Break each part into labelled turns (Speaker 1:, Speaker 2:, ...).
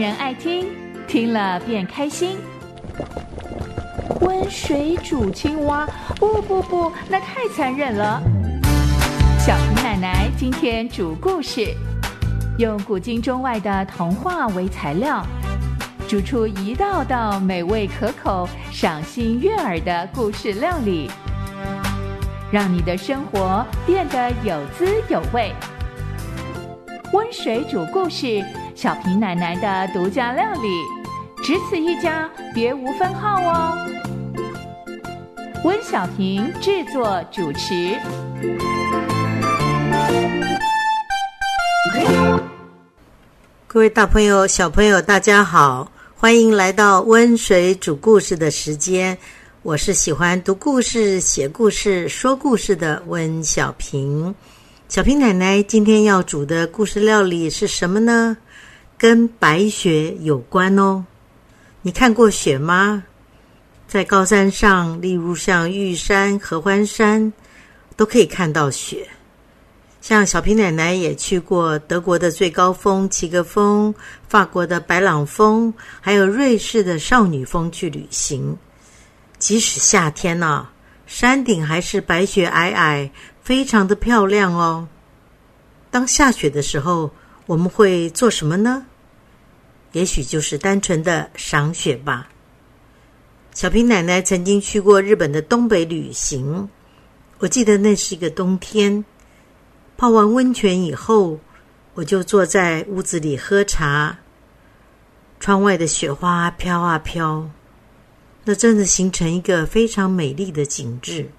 Speaker 1: 人爱听，听了便开心。温水煮青蛙，不不不，那太残忍了。小平奶奶今天煮故事，用古今中外的童话为材料，煮出一道道美味可口、赏心悦耳的故事料理，让你的生活变得有滋有味。温水煮故事，小平奶奶的独家料理，只此一家，别无分号哦。温小平制作主持。
Speaker 2: 各位大朋友、小朋友，大家好，欢迎来到温水煮故事的时间。我是喜欢读故事、写故事、说故事的温小平。小平奶奶今天要煮的故事料理是什么呢？跟白雪有关哦。你看过雪吗？在高山上，例如像玉山、合欢山，都可以看到雪。像小平奶奶也去过德国的最高峰齐格峰、法国的白朗峰，还有瑞士的少女峰去旅行。即使夏天呢，山顶还是白雪皑皑。非常的漂亮哦。当下雪的时候，我们会做什么呢？也许就是单纯的赏雪吧。小平奶奶曾经去过日本的东北旅行，我记得那是一个冬天。泡完温泉以后，我就坐在屋子里喝茶，窗外的雪花飘啊飘，那真的形成一个非常美丽的景致。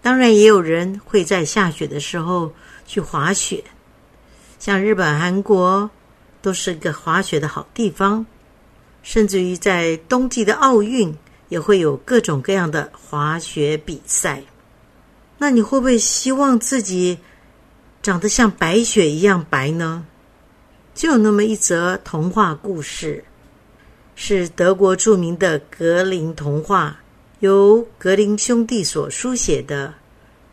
Speaker 2: 当然，也有人会在下雪的时候去滑雪，像日本、韩国都是个滑雪的好地方。甚至于在冬季的奥运，也会有各种各样的滑雪比赛。那你会不会希望自己长得像白雪一样白呢？就有那么一则童话故事，是德国著名的格林童话。由格林兄弟所书写的《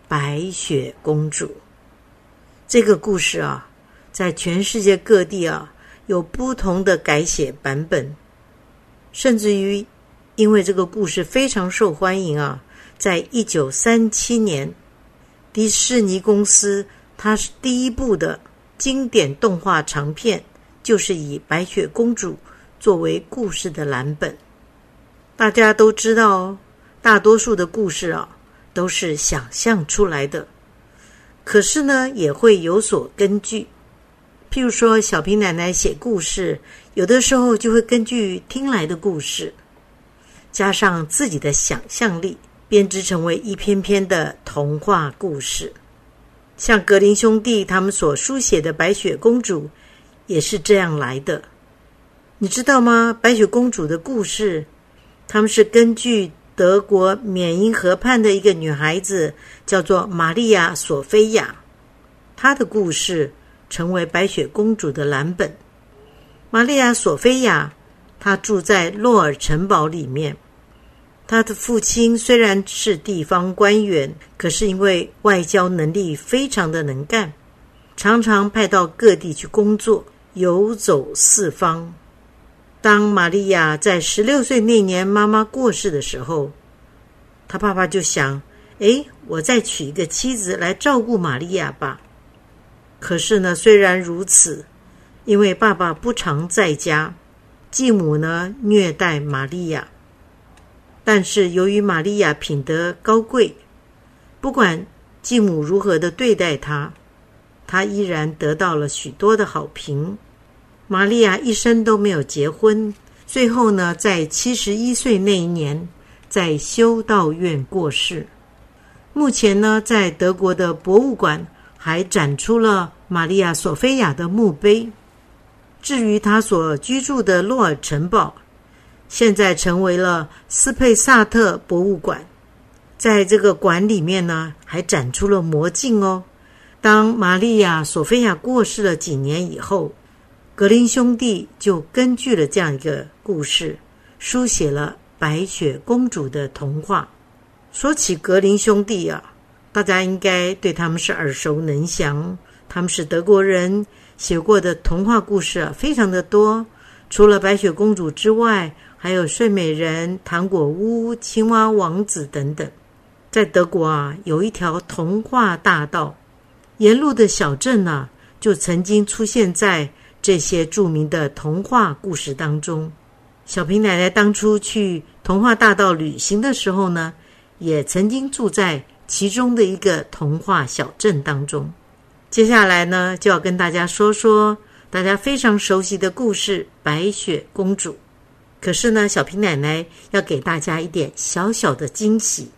Speaker 2: 白雪公主》这个故事啊，在全世界各地啊有不同的改写版本，甚至于因为这个故事非常受欢迎啊，在一九三七年，迪士尼公司它是第一部的经典动画长片，就是以白雪公主作为故事的蓝本。大家都知道哦。大多数的故事啊，都是想象出来的，可是呢，也会有所根据。譬如说，小平奶奶写故事，有的时候就会根据听来的故事，加上自己的想象力，编织成为一篇篇的童话故事。像格林兄弟他们所书写的《白雪公主》，也是这样来的。你知道吗？白雪公主的故事，他们是根据。德国缅因河畔的一个女孩子叫做玛利亚·索菲亚，她的故事成为白雪公主的蓝本。玛利亚·索菲亚，她住在洛尔城堡里面。她的父亲虽然是地方官员，可是因为外交能力非常的能干，常常派到各地去工作，游走四方。当玛利亚在十六岁那年妈妈过世的时候，他爸爸就想：“哎，我再娶一个妻子来照顾玛利亚吧。”可是呢，虽然如此，因为爸爸不常在家，继母呢虐待玛利亚，但是由于玛利亚品德高贵，不管继母如何的对待她，她依然得到了许多的好评。玛利亚一生都没有结婚，最后呢，在七十一岁那一年，在修道院过世。目前呢，在德国的博物馆还展出了玛利亚·索菲亚的墓碑。至于他所居住的洛尔城堡，现在成为了斯佩萨特博物馆。在这个馆里面呢，还展出了魔镜哦。当玛利亚·索菲亚过世了几年以后。格林兄弟就根据了这样一个故事，书写了白雪公主的童话。说起格林兄弟啊，大家应该对他们是耳熟能详。他们是德国人，写过的童话故事啊，非常的多。除了白雪公主之外，还有睡美人、糖果屋、青蛙王子等等。在德国啊，有一条童话大道，沿路的小镇啊，就曾经出现在这些著名的童话故事当中。小平奶奶当初去童话大道旅行的时候呢，也曾经住在其中的一个童话小镇当中。接下来呢，就要跟大家说说大家非常熟悉的故事《白雪公主》。可是呢，小平奶奶要给大家一点小小的惊喜。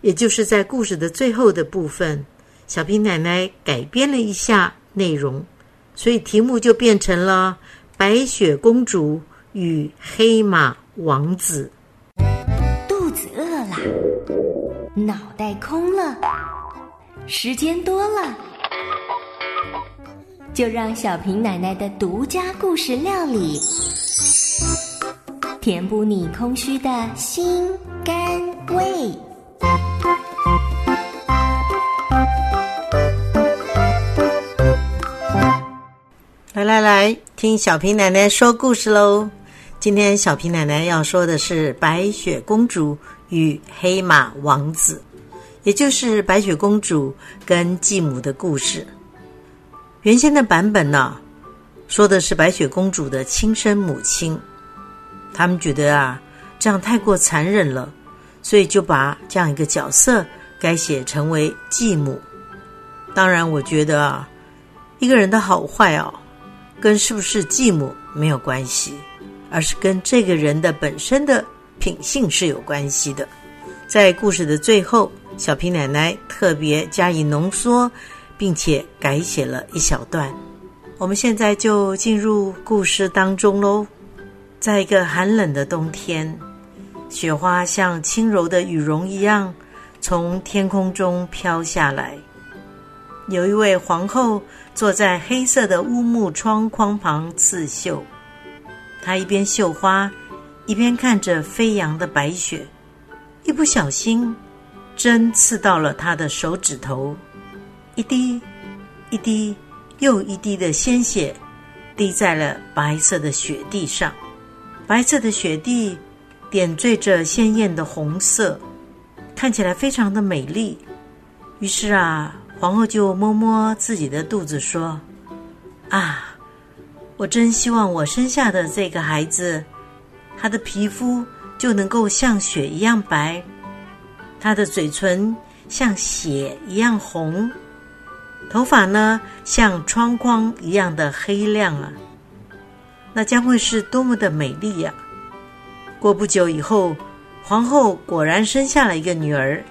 Speaker 2: 也就是在故事的最后的部分，小平奶奶改编了一下内容，所以题目就变成了《白雪公主与黑马王子》。
Speaker 3: 肚子饿了，脑袋空了，时间多了，就让小平奶奶的独家故事料理，填补你空虚的心肝胃。
Speaker 2: 来来来，听小平奶奶说故事喽！今天小平奶奶要说的是《白雪公主与黑马王子》，也就是白雪公主跟继母的故事。原先的版本呢，说的是白雪公主的亲生母亲，他们觉得啊，这样太过残忍了。所以就把这样一个角色改写成为继母。当然，我觉得啊，一个人的好坏哦，跟是不是继母没有关系，而是跟这个人的本身的品性是有关系的。在故事的最后，小皮奶奶特别加以浓缩，并且改写了一小段。我们现在就进入故事当中喽。在一个寒冷的冬天。雪花像轻柔的羽绒一样从天空中飘下来。有一位皇后坐在黑色的乌木窗框旁刺绣，她一边绣花，一边看着飞扬的白雪。一不小心，针刺到了她的手指头，一滴、一滴又一滴的鲜血滴在了白色的雪地上。白色的雪地。点缀着鲜艳的红色，看起来非常的美丽。于是啊，皇后就摸摸自己的肚子说：“啊，我真希望我生下的这个孩子，他的皮肤就能够像雪一样白，他的嘴唇像血一样红，头发呢像窗框一样的黑亮啊，那将会是多么的美丽呀！”过不久以后，皇后果然生下了一个女儿，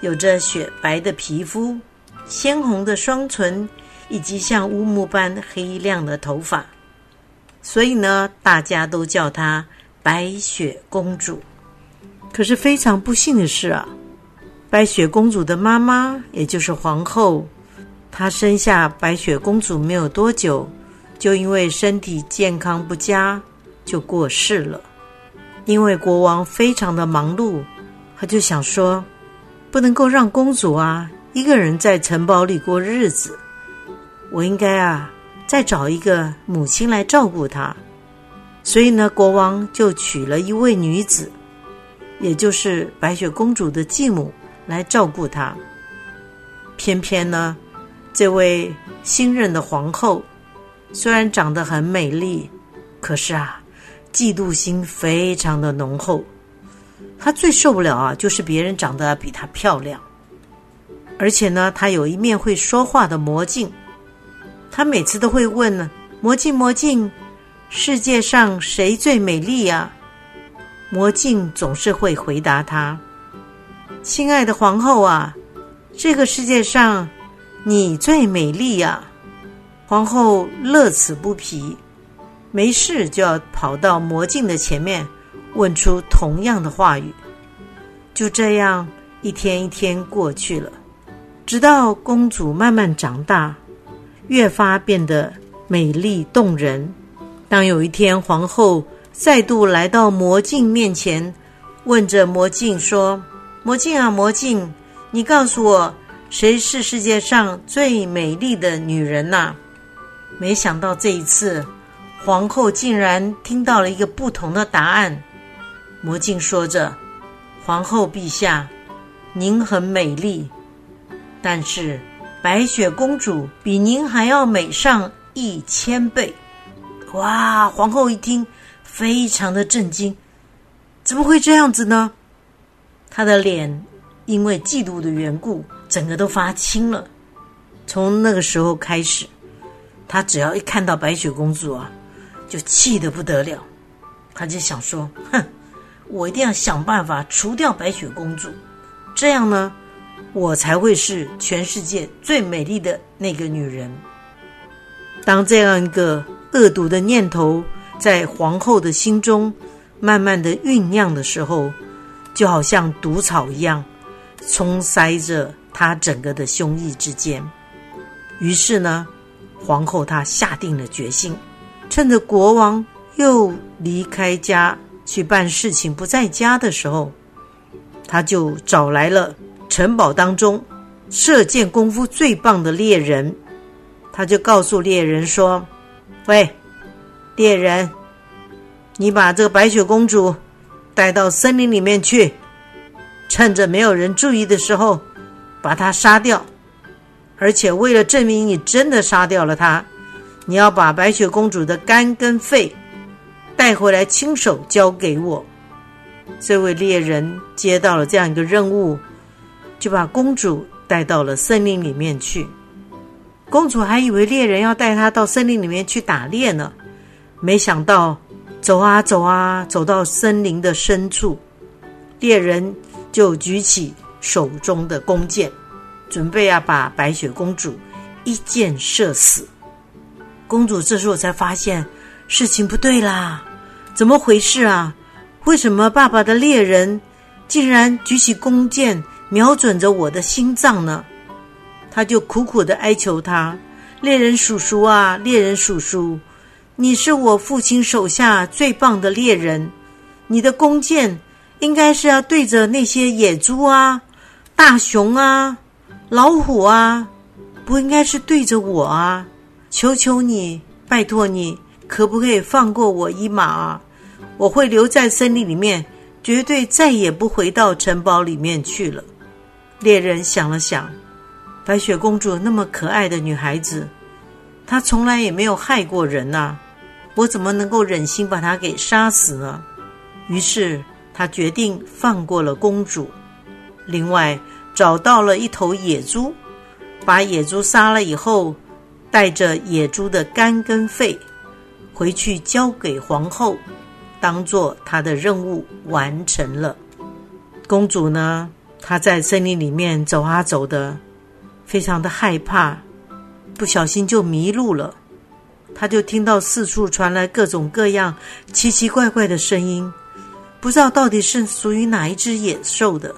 Speaker 2: 有着雪白的皮肤、鲜红的双唇，以及像乌木般黑亮的头发。所以呢，大家都叫她白雪公主。可是非常不幸的是啊，白雪公主的妈妈，也就是皇后，她生下白雪公主没有多久，就因为身体健康不佳，就过世了。因为国王非常的忙碌，他就想说，不能够让公主啊一个人在城堡里过日子，我应该啊再找一个母亲来照顾她。所以呢，国王就娶了一位女子，也就是白雪公主的继母来照顾她。偏偏呢，这位新任的皇后虽然长得很美丽，可是啊。嫉妒心非常的浓厚，她最受不了啊，就是别人长得比她漂亮，而且呢，她有一面会说话的魔镜，她每次都会问呢：“魔镜魔镜，世界上谁最美丽呀？”魔镜总是会回答他：“亲爱的皇后啊，这个世界上你最美丽呀。”皇后乐此不疲。没事就要跑到魔镜的前面，问出同样的话语。就这样一天一天过去了，直到公主慢慢长大，越发变得美丽动人。当有一天皇后再度来到魔镜面前，问着魔镜说：“魔镜啊，魔镜，你告诉我，谁是世界上最美丽的女人呐？”没想到这一次。皇后竟然听到了一个不同的答案。魔镜说着：“皇后陛下，您很美丽，但是白雪公主比您还要美上一千倍。”哇！皇后一听，非常的震惊，怎么会这样子呢？她的脸因为嫉妒的缘故，整个都发青了。从那个时候开始，她只要一看到白雪公主啊，就气得不得了。她就想说：“哼，我一定要想办法除掉白雪公主，这样呢，我才会是全世界最美丽的那个女人。”当这样一个恶毒的念头在皇后的心中慢慢的酝酿的时候，就好像毒草一样，冲塞着他整个的胸臆之间。于是呢，皇后她下定了决心，趁着国王又离开家去办事情不在家的时候，她就找来了城堡当中射箭功夫最棒的猎人，他就告诉猎人说：“喂，猎人，你把这个白雪公主带到森林里面去，趁着没有人注意的时候，把他杀掉。”而且为了证明你真的杀掉了他，你要把白雪公主的肝跟肺带回来，亲手交给我。这位猎人接到了这样一个任务，就把公主带到了森林里面去。公主还以为猎人要带她到森林里面去打猎呢，没想到走啊走啊，走到森林的深处，猎人就举起手中的弓箭。准备要把白雪公主一箭射死。公主这时候才发现事情不对啦，怎么回事啊？为什么爸爸的猎人竟然举起弓箭瞄准着我的心脏呢？他就苦苦的哀求他：“猎人叔叔啊，猎人叔叔，你是我父亲手下最棒的猎人，你的弓箭应该是要对着那些野猪啊、大熊啊。”老虎啊，不应该是对着我啊！求求你，拜托你，可不可以放过我一马啊？我会留在森林里面，绝对再也不回到城堡里面去了。猎人想了想，白雪公主那么可爱的女孩子，她从来也没有害过人呐，我怎么能够忍心把她给杀死呢？于是他决定放过了公主。另外。找到了一头野猪，把野猪杀了以后，带着野猪的肝跟肺回去交给皇后，当做她的任务完成了。公主呢，她在森林里面走啊走的，非常的害怕，不小心就迷路了。她就听到四处传来各种各样奇奇怪怪的声音，不知道到底是属于哪一只野兽的。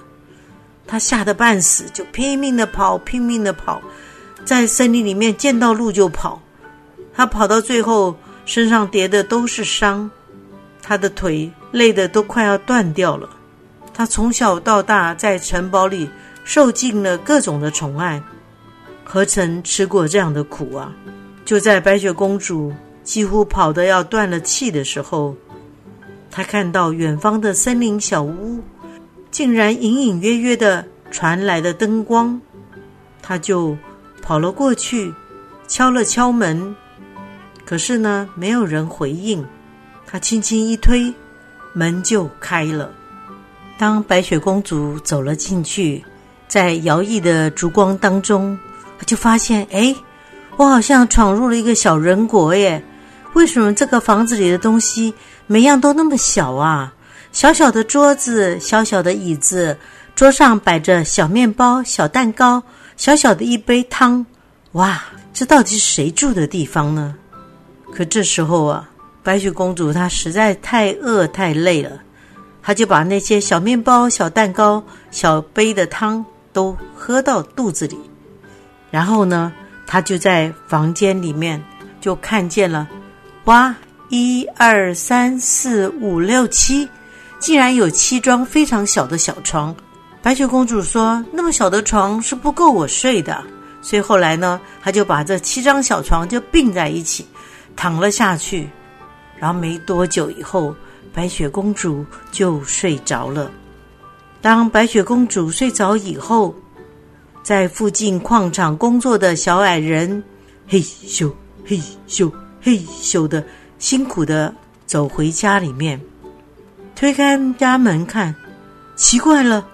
Speaker 2: 他吓得半死，就拼命的跑，拼命的跑，在森林里面见到路就跑。他跑到最后，身上叠的都是伤，他的腿累得都快要断掉了。他从小到大在城堡里受尽了各种的宠爱，何曾吃过这样的苦啊？就在白雪公主几乎跑得要断了气的时候，他看到远方的森林小屋。竟然隐隐约约的传来的灯光，他就跑了过去，敲了敲门，可是呢，没有人回应。他轻轻一推，门就开了。当白雪公主走了进去，在摇曳的烛光当中，他就发现，哎，我好像闯入了一个小人国耶！为什么这个房子里的东西每样都那么小啊？小小的桌子，小小的椅子，桌上摆着小面包、小蛋糕，小小的一杯汤。哇，这到底是谁住的地方呢？可这时候啊，白雪公主她实在太饿太累了，她就把那些小面包、小蛋糕、小杯的汤都喝到肚子里。然后呢，她就在房间里面就看见了，哇，一二三四五六七。竟然有七张非常小的小床，白雪公主说：“那么小的床是不够我睡的。”所以后来呢，她就把这七张小床就并在一起，躺了下去。然后没多久以后，白雪公主就睡着了。当白雪公主睡着以后，在附近矿场工作的小矮人，嘿咻嘿咻嘿咻的，辛苦的走回家里面，推开家门看，奇怪了，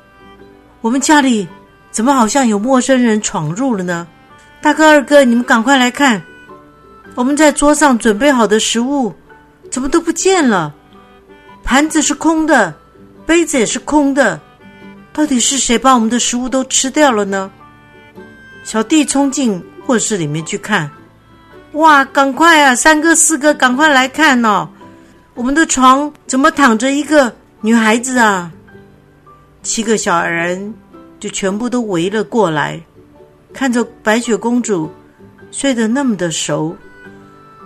Speaker 2: 我们家里怎么好像有陌生人闯入了呢？大哥二哥，你们赶快来看，我们在桌上准备好的食物。怎么都不见了？盘子是空的，杯子也是空的，到底是谁把我们的食物都吃掉了呢？小弟冲进卧室里面去看，哇，赶快啊！三哥四哥，赶快来看哦！我们的床怎么躺着一个女孩子啊？七个小矮人就全部都围了过来，看着白雪公主睡得那么的熟。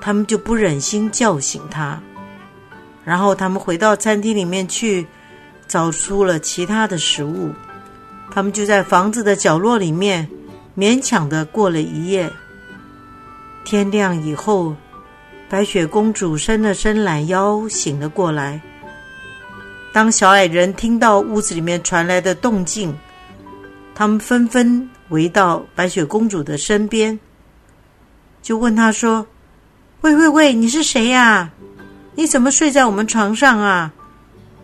Speaker 2: 他们就不忍心叫醒她，然后他们回到餐厅里面去，找出了其他的食物。他们就在房子的角落里面勉强的过了一夜。天亮以后，白雪公主伸了伸懒腰，醒了过来。当小矮人听到屋子里面传来的动静，他们纷纷围到白雪公主的身边，就问她说。喂喂喂！你是谁呀？你怎么睡在我们床上啊？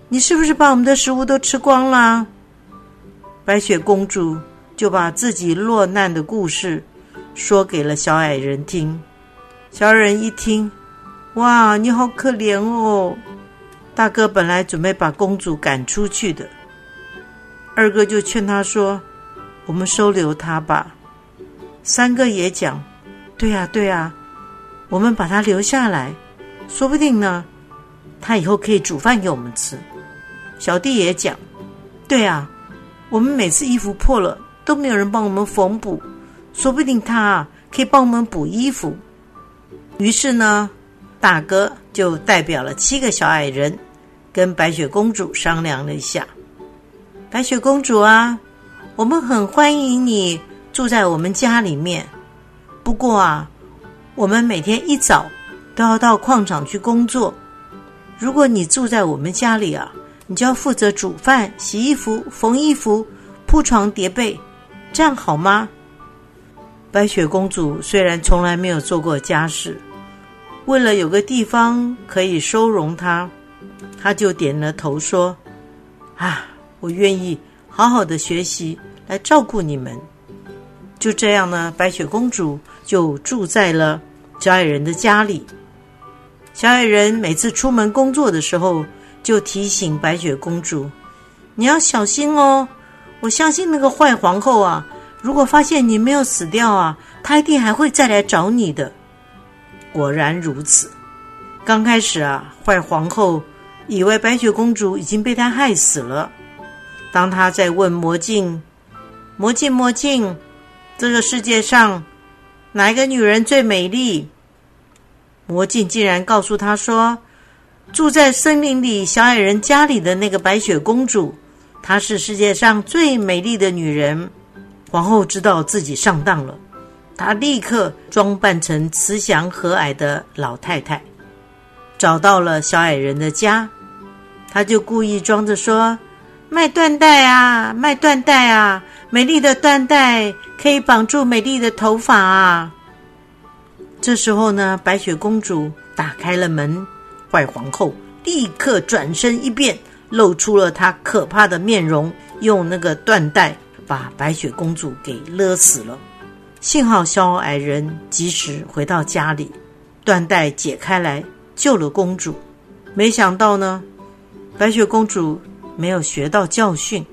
Speaker 2: 你是不是把我们的食物都吃光了？白雪公主就把自己落难的故事说给了小矮人听。小矮人一听，哇，你好可怜哦！大哥本来准备把公主赶出去的，二哥就劝他说：“我们收留她吧。”三哥也讲：“对呀，对呀。”我们把他留下来，说不定呢，他以后可以煮饭给我们吃。小弟也讲，对啊，我们每次衣服破了都没有人帮我们缝补，说不定他啊可以帮我们补衣服。于是呢，大哥就代表了七个小矮人，跟白雪公主商量了一下。白雪公主啊，我们很欢迎你住在我们家里面，不过啊。我们每天一早都要到矿场去工作。如果你住在我们家里啊，你就要负责煮饭、洗衣服、缝衣服、铺床叠被，这样好吗？白雪公主虽然从来没有做过家事，为了有个地方可以收容她，她就点了头说：“啊，我愿意好好的学习来照顾你们。”就这样呢，白雪公主就住在了小矮人的家里。小矮人每次出门工作的时候，就提醒白雪公主：“你要小心哦！我相信那个坏皇后啊，如果发现你没有死掉啊，她一定还会再来找你的。”果然如此。刚开始啊，坏皇后以为白雪公主已经被她害死了。当她在问魔镜：“魔镜，魔镜。”这个世界上哪一个女人最美丽？魔镜竟然告诉他说：“住在森林里小矮人家里的那个白雪公主，她是世界上最美丽的女人。”皇后知道自己上当了，她立刻装扮成慈祥和蔼的老太太，找到了小矮人的家。她就故意装着说：“卖缎带啊，卖缎带啊，美丽的缎带。”可以绑住美丽的头发啊！这时候呢，白雪公主打开了门，坏皇后立刻转身一变，露出了她可怕的面容，用那个缎带把白雪公主给勒死了。幸好小矮人及时回到家里，缎带解开来救了公主。没想到呢，白雪公主没有学到教训。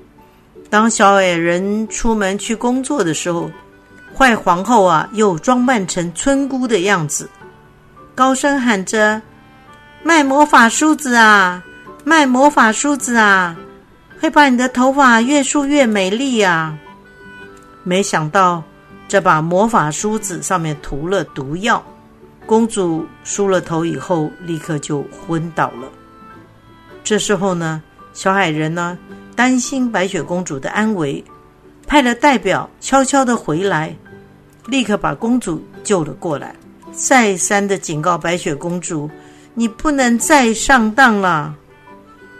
Speaker 2: 当小矮人出门去工作的时候，坏皇后啊又装扮成村姑的样子，高声喊着：“卖魔法梳子啊，卖魔法梳子啊，会把你的头发越梳越美丽啊！”没想到这把魔法梳子上面涂了毒药，公主梳了头以后立刻就昏倒了。这时候呢，小矮人呢？担心白雪公主的安危，派了代表悄悄的回来，立刻把公主救了过来，再三的警告白雪公主，你不能再上当了。”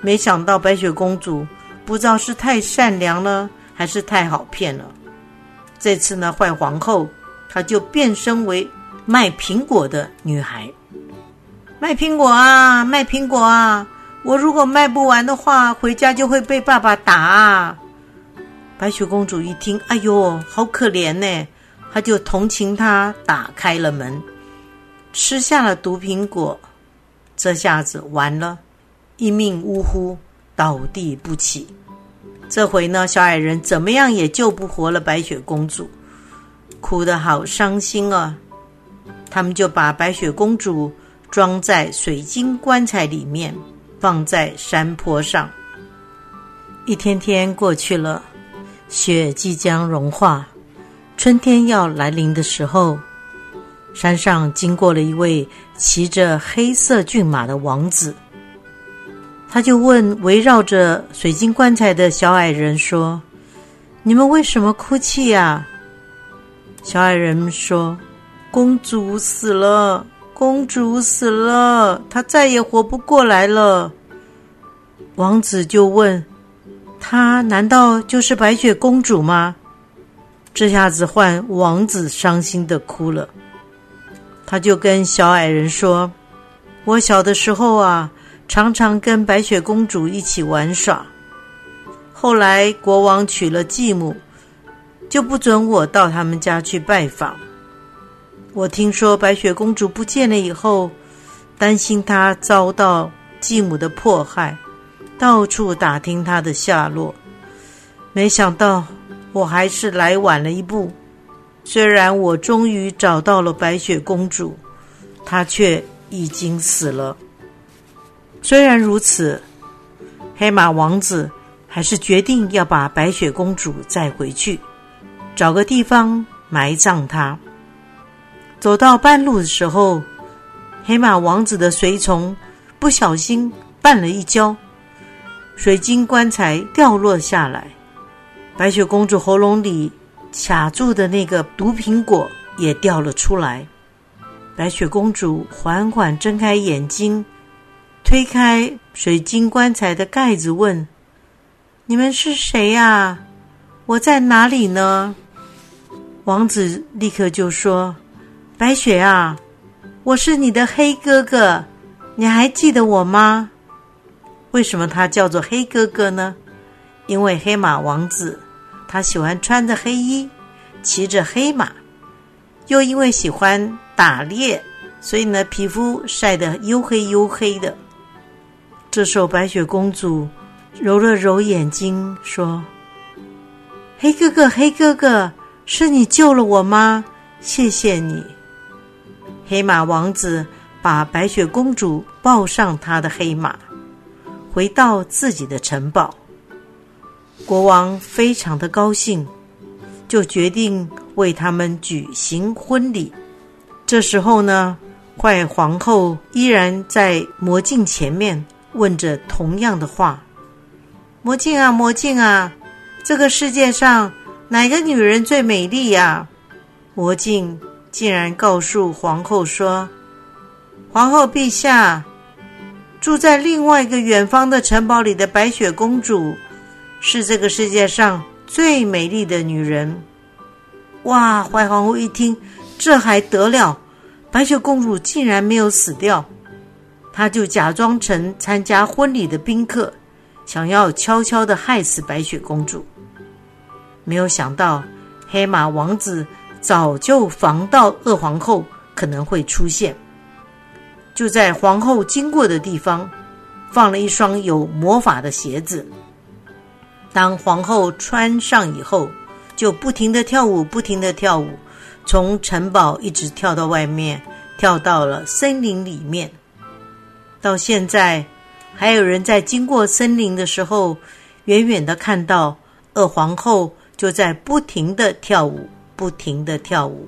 Speaker 2: 没想到白雪公主不知道是太善良了，还是太好骗了。这次呢，坏皇后她就变身为卖苹果的女孩，卖苹果啊，卖苹果啊！我如果卖不完的话，回家就会被爸爸打啊！白雪公主一听，哎呦，好可怜呢，她就同情她，打开了门，吃下了毒苹果，这下子完了。一命呜呼，倒地不起。这回呢，小矮人怎么样也救不活了白雪公主，哭得好伤心啊！他们就把白雪公主装在水晶棺材里面，放在山坡上。一天天过去了，雪即将融化，春天要来临的时候，山上经过了一位骑着黑色骏马的王子。他就问围绕着水晶棺材的小矮人说：“你们为什么哭泣呀？”小矮人说：“公主死了，公主死了，她再也活不过来了。”王子就问：“她难道就是白雪公主吗？”这下子换王子伤心的哭了。他就跟小矮人说：“我小的时候啊。”常常跟白雪公主一起玩耍。后来国王娶了继母，就不准我到他们家去拜访。我听说白雪公主不见了以后，担心她遭到继母的迫害，到处打听她的下落。没想到我还是来晚了一步。虽然我终于找到了白雪公主，她却已经死了。虽然如此，黑马王子还是决定要把白雪公主载回去，找个地方埋葬她。走到半路的时候，黑马王子的随从不小心绊了一跤，水晶棺材掉落下来，白雪公主喉咙里卡住的那个毒苹果也掉了出来。白雪公主缓缓睁开眼睛。推开水晶棺材的盖子，问：“你们是谁呀？我在哪里呢？”王子立刻就说：“白雪啊，我是你的黑哥哥，你还记得我吗？”为什么他叫做黑哥哥呢？因为黑马王子他喜欢穿着黑衣，骑着黑马，又因为喜欢打猎，所以呢皮肤晒得黝黑黝黑的。这时候，白雪公主揉了揉眼睛，说：“黑哥哥，黑哥哥，是你救了我吗？谢谢你。”黑马王子把白雪公主抱上他的黑马，回到自己的城堡。国王非常的高兴，就决定为他们举行婚礼。这时候呢，坏皇后依然在魔镜前面。问着同样的话：“魔镜啊，魔镜啊，这个世界上哪个女人最美丽呀？”魔镜竟然告诉皇后说：“皇后陛下，住在另外一个远方的城堡里的白雪公主，是这个世界上最美丽的女人。”哇！坏皇后一听，这还得了？白雪公主竟然没有死掉。他就假装成参加婚礼的宾客，想要悄悄的害死白雪公主。没有想到，黑马王子早就防到恶皇后可能会出现，就在皇后经过的地方放了一双有魔法的鞋子。当皇后穿上以后，就不停的跳舞，不停的跳舞，从城堡一直跳到外面，跳到了森林里面。到现在，还有人在经过森林的时候，远远的看到二皇后就在不停的跳舞，不停的跳舞。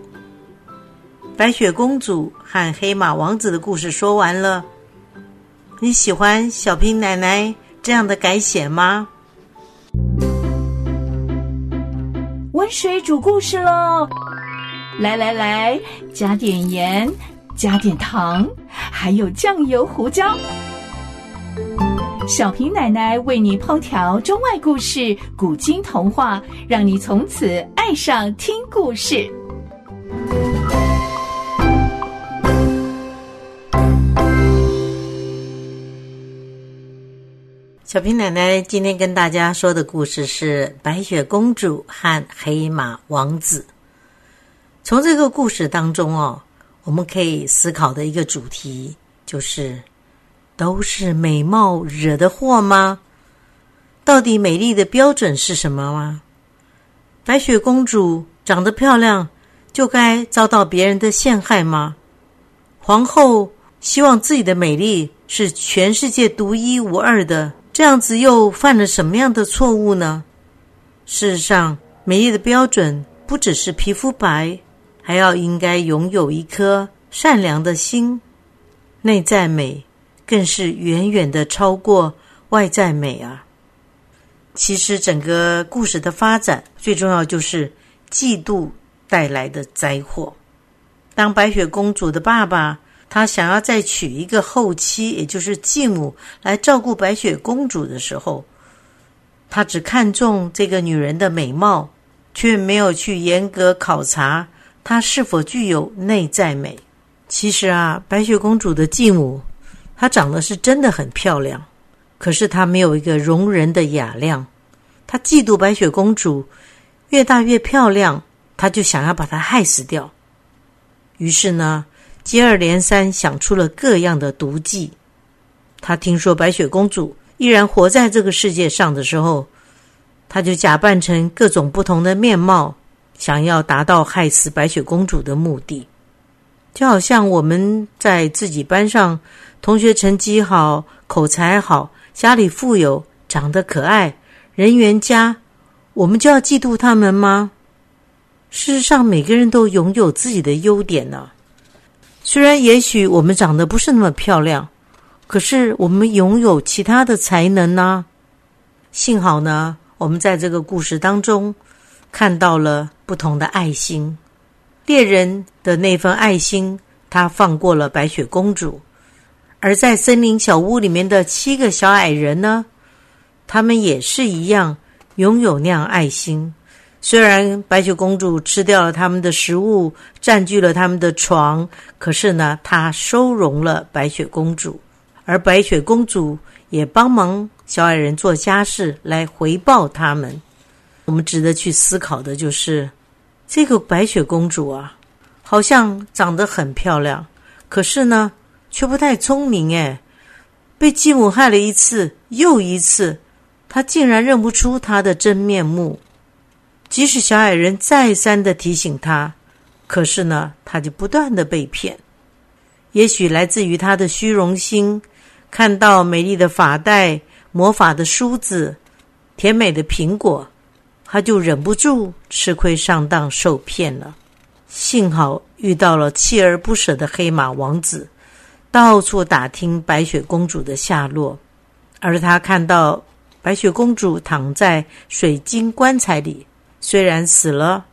Speaker 2: 白雪公主和黑马王子的故事说完了，你喜欢小平奶奶这样的改写吗？
Speaker 1: 温水煮故事喽！来来来，加点盐。加点糖，还有酱油、胡椒。小平奶奶为你烹调中外故事、古今童话，让你从此爱上听故事。
Speaker 2: 小平奶奶今天跟大家说的故事是《白雪公主和黑马王子》。从这个故事当中哦，我们可以思考的一个主题就是。都是美貌惹的祸吗？到底美丽的标准是什么吗？白雪公主长得漂亮，就该遭到别人的陷害吗？皇后希望自己的美丽是全世界独一无二的，这样子又犯了什么样的错误呢？事实上，美丽的标准不只是皮肤白，还要应该拥有一颗善良的心，内在美。更是远远的超过外在美啊！其实整个故事的发展，最重要就是嫉妒带来的灾祸。当白雪公主的爸爸他想要再娶一个后妻，也就是继母来照顾白雪公主的时候，他只看重这个女人的美貌，却没有去严格考察她是否具有内在美。其实啊，白雪公主的继母。她长得是真的很漂亮，可是她没有一个容人的雅量。她嫉妒白雪公主越大越漂亮，她就想要把她害死掉。于是呢，接二连三想出了各样的毒计。她听说白雪公主依然活在这个世界上的时候，她就假扮成各种不同的面貌，想要达到害死白雪公主的目的。就好像我们在自己班上。同学成绩好，口才好，家里富有，长得可爱，人缘佳，我们就要嫉妒他们吗？事实上，每个人都拥有自己的优点呢。虽然也许我们长得不是那么漂亮，可是我们拥有其他的才能呢。幸好呢，我们在这个故事当中看到了不同的爱心。猎人的那份爱心，他放过了白雪公主。而在森林小屋里面的七个小矮人呢，他们也是一样拥有那样爱心。虽然白雪公主吃掉了他们的食物，占据了他们的床，可是呢，她收容了白雪公主，而白雪公主也帮忙小矮人做家事来回报他们。我们值得去思考的就是，这个白雪公主啊，好像长得很漂亮，可是呢。却不太聪明哎，被继母害了一次又一次，她竟然认不出她的真面目。即使小矮人再三的提醒她，可是呢，她就不断的被骗。也许来自于她的虚荣心，看到美丽的发带、魔法的梳子、甜美的苹果，他就忍不住吃亏上当受骗了。幸好遇到了锲而不舍的黑马王子。到处打听白雪公主的下落，而他看到白雪公主躺在水晶棺材里，虽然死了，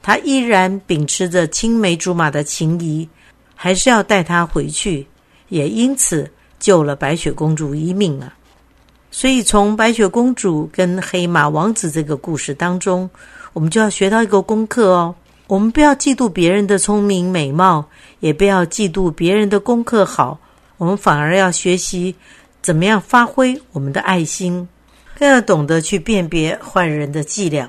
Speaker 2: 他依然秉持着青梅竹马的情谊，还是要带她回去，也因此救了白雪公主一命啊！所以，从白雪公主跟黑马王子这个故事当中，我们就要学到一个功课哦。我们不要嫉妒别人的聪明美貌，也不要嫉妒别人的功课好。我们反而要学习怎么样发挥我们的爱心，更要懂得去辨别坏人的伎俩，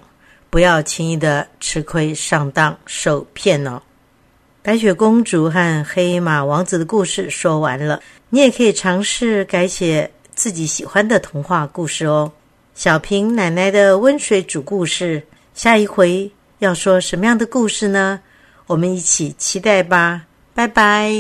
Speaker 2: 不要轻易的吃亏上当受骗哦。白雪公主和黑马王子的故事说完了，你也可以尝试改写自己喜欢的童话故事哦。小平奶奶的温水煮故事，下一回。要说什么样的故事呢？我们一起期待吧！拜拜。